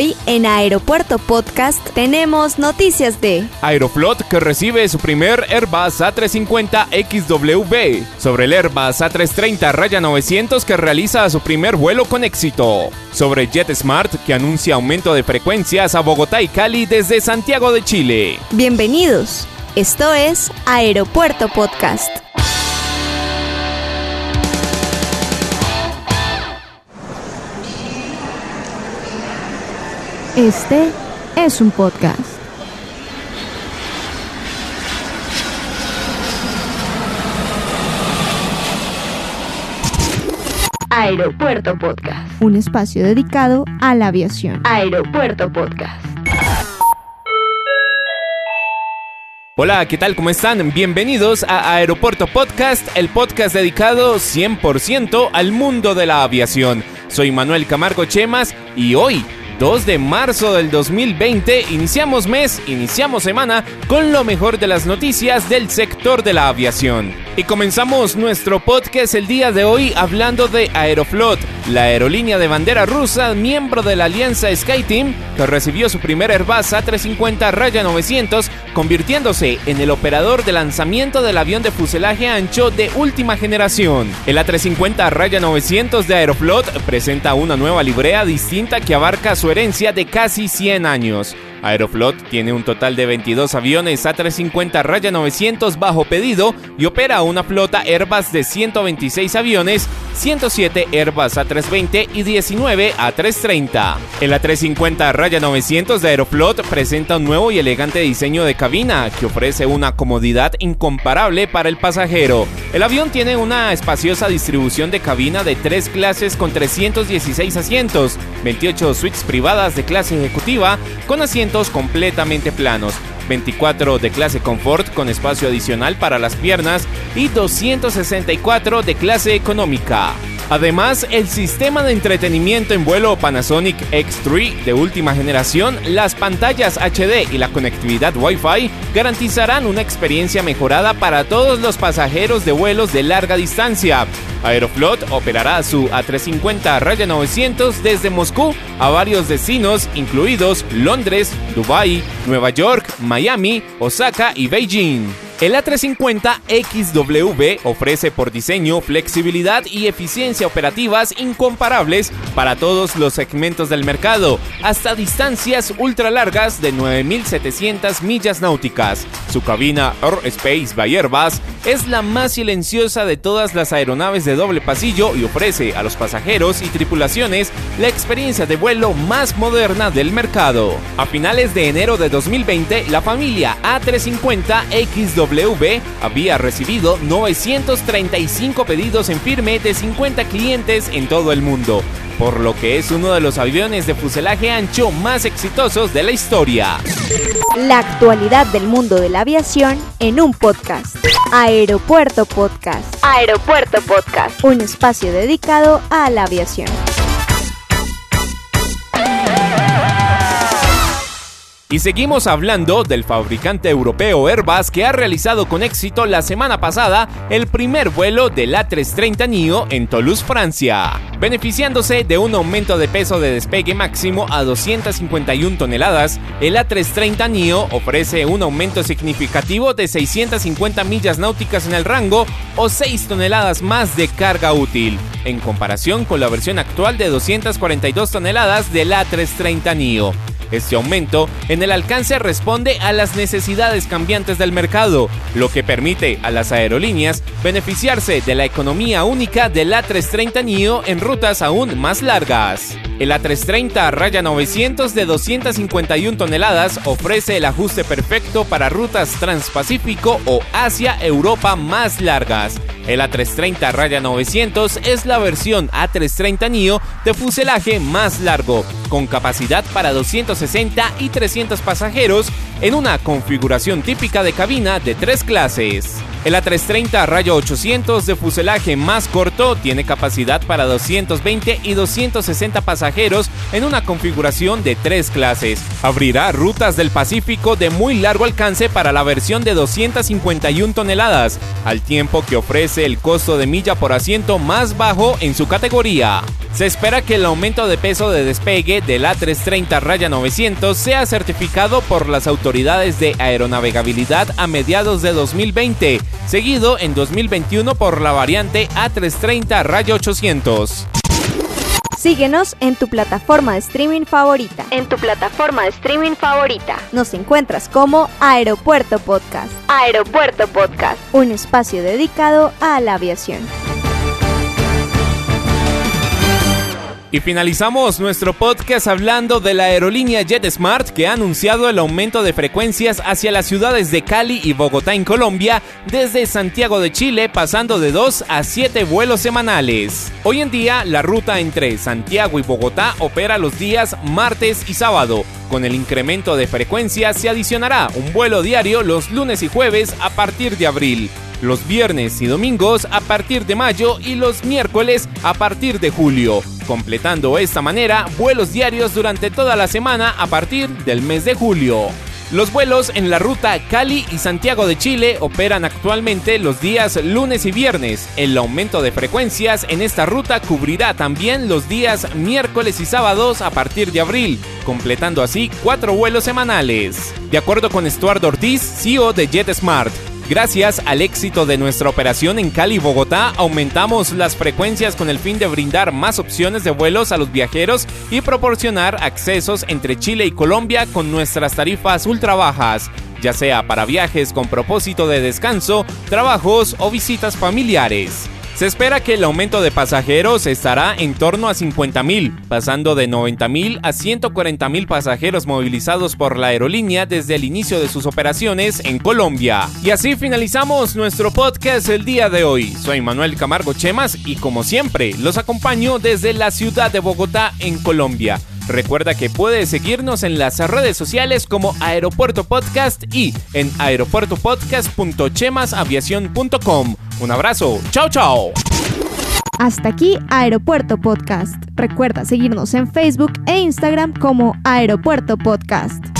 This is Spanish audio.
Hoy en Aeropuerto Podcast tenemos noticias de Aeroflot que recibe su primer Airbus A350 XWB, sobre el Airbus A330 Raya 900 que realiza su primer vuelo con éxito, sobre JetSmart que anuncia aumento de frecuencias a Bogotá y Cali desde Santiago de Chile. Bienvenidos, esto es Aeropuerto Podcast. Este es un podcast. Aeropuerto Podcast. Un espacio dedicado a la aviación. Aeropuerto Podcast. Hola, ¿qué tal? ¿Cómo están? Bienvenidos a Aeropuerto Podcast, el podcast dedicado 100% al mundo de la aviación. Soy Manuel Camargo Chemas y hoy 2 de marzo del 2020, iniciamos mes, iniciamos semana con lo mejor de las noticias del sector de la aviación. Y comenzamos nuestro podcast el día de hoy hablando de Aeroflot, la aerolínea de bandera rusa, miembro de la alianza SkyTeam, que recibió su primer Airbus A350 Raya 900, convirtiéndose en el operador de lanzamiento del avión de fuselaje ancho de última generación. El A350 Raya 900 de Aeroflot presenta una nueva librea distinta que abarca su herencia de casi 100 años. Aeroflot tiene un total de 22 aviones A350 Raya 900 bajo pedido y opera una flota Airbus de 126 aviones, 107 Airbus A320 y 19 A330. El A350 Raya 900 de Aeroflot presenta un nuevo y elegante diseño de cabina que ofrece una comodidad incomparable para el pasajero. El avión tiene una espaciosa distribución de cabina de tres clases con 316 asientos, 28 suites privadas de clase ejecutiva con asientos completamente planos, 24 de clase confort con espacio adicional para las piernas y 264 de clase económica. Además, el sistema de entretenimiento en vuelo Panasonic X3 de última generación, las pantallas HD y la conectividad Wi-Fi garantizarán una experiencia mejorada para todos los pasajeros de vuelos de larga distancia. Aeroflot operará su A350 Raya 900 desde Moscú a varios destinos, incluidos Londres, Dubái, Nueva York, Miami, Osaka y Beijing. El A350 XW ofrece por diseño flexibilidad y eficiencia operativas incomparables para todos los segmentos del mercado, hasta distancias ultra largas de 9.700 millas náuticas. Su cabina Air Space by Airbus es la más silenciosa de todas las aeronaves de doble pasillo y ofrece a los pasajeros y tripulaciones la experiencia de vuelo más moderna del mercado. A finales de enero de 2020, la familia A350 XW había recibido 935 pedidos en firme de 50 clientes en todo el mundo, por lo que es uno de los aviones de fuselaje ancho más exitosos de la historia. La actualidad del mundo de la aviación en un podcast. Aeropuerto Podcast. Aeropuerto Podcast. Un espacio dedicado a la aviación. Y seguimos hablando del fabricante europeo Airbus que ha realizado con éxito la semana pasada el primer vuelo del A330 NIO en Toulouse, Francia. Beneficiándose de un aumento de peso de despegue máximo a 251 toneladas, el A330 NIO ofrece un aumento significativo de 650 millas náuticas en el rango o 6 toneladas más de carga útil, en comparación con la versión actual de 242 toneladas del A330 NIO. Este aumento en el alcance responde a las necesidades cambiantes del mercado, lo que permite a las aerolíneas beneficiarse de la economía única del A330 NIO en rutas aún más largas. El A330 Raya 900 de 251 toneladas ofrece el ajuste perfecto para rutas transpacífico o Asia-Europa más largas. El A330 Raya 900 es la versión A330 NIO de fuselaje más largo, con capacidad para 260 y 300 pasajeros en una configuración típica de cabina de tres clases. El A330 Rayo 800 de fuselaje más corto tiene capacidad para 220 y 260 pasajeros en una configuración de tres clases. Abrirá rutas del Pacífico de muy largo alcance para la versión de 251 toneladas, al tiempo que ofrece el costo de milla por asiento más bajo en su categoría. Se espera que el aumento de peso de despegue del A330 Raya 900 sea certificado por las autoridades de aeronavegabilidad a mediados de 2020, seguido en 2021 por la variante A330 Raya 800. Síguenos en tu plataforma de streaming favorita. En tu plataforma de streaming favorita. Nos encuentras como Aeropuerto Podcast. Aeropuerto Podcast. Un espacio dedicado a la aviación. Y finalizamos nuestro podcast hablando de la aerolínea JetSmart que ha anunciado el aumento de frecuencias hacia las ciudades de Cali y Bogotá en Colombia desde Santiago de Chile pasando de 2 a 7 vuelos semanales. Hoy en día la ruta entre Santiago y Bogotá opera los días martes y sábado. Con el incremento de frecuencia se adicionará un vuelo diario los lunes y jueves a partir de abril los viernes y domingos a partir de mayo y los miércoles a partir de julio, completando esta manera vuelos diarios durante toda la semana a partir del mes de julio. Los vuelos en la ruta Cali y Santiago de Chile operan actualmente los días lunes y viernes. El aumento de frecuencias en esta ruta cubrirá también los días miércoles y sábados a partir de abril, completando así cuatro vuelos semanales. De acuerdo con Stuart Ortiz, CEO de JetSmart, Gracias al éxito de nuestra operación en Cali y Bogotá, aumentamos las frecuencias con el fin de brindar más opciones de vuelos a los viajeros y proporcionar accesos entre Chile y Colombia con nuestras tarifas ultra bajas, ya sea para viajes con propósito de descanso, trabajos o visitas familiares. Se espera que el aumento de pasajeros estará en torno a 50.000, pasando de 90.000 a 140.000 pasajeros movilizados por la aerolínea desde el inicio de sus operaciones en Colombia. Y así finalizamos nuestro podcast el día de hoy. Soy Manuel Camargo Chemas y como siempre los acompaño desde la ciudad de Bogotá en Colombia. Recuerda que puedes seguirnos en las redes sociales como Aeropuerto Podcast y en aeropuertopodcast.chemasaviación.com. Un abrazo, chao chao. Hasta aquí Aeropuerto Podcast. Recuerda seguirnos en Facebook e Instagram como Aeropuerto Podcast.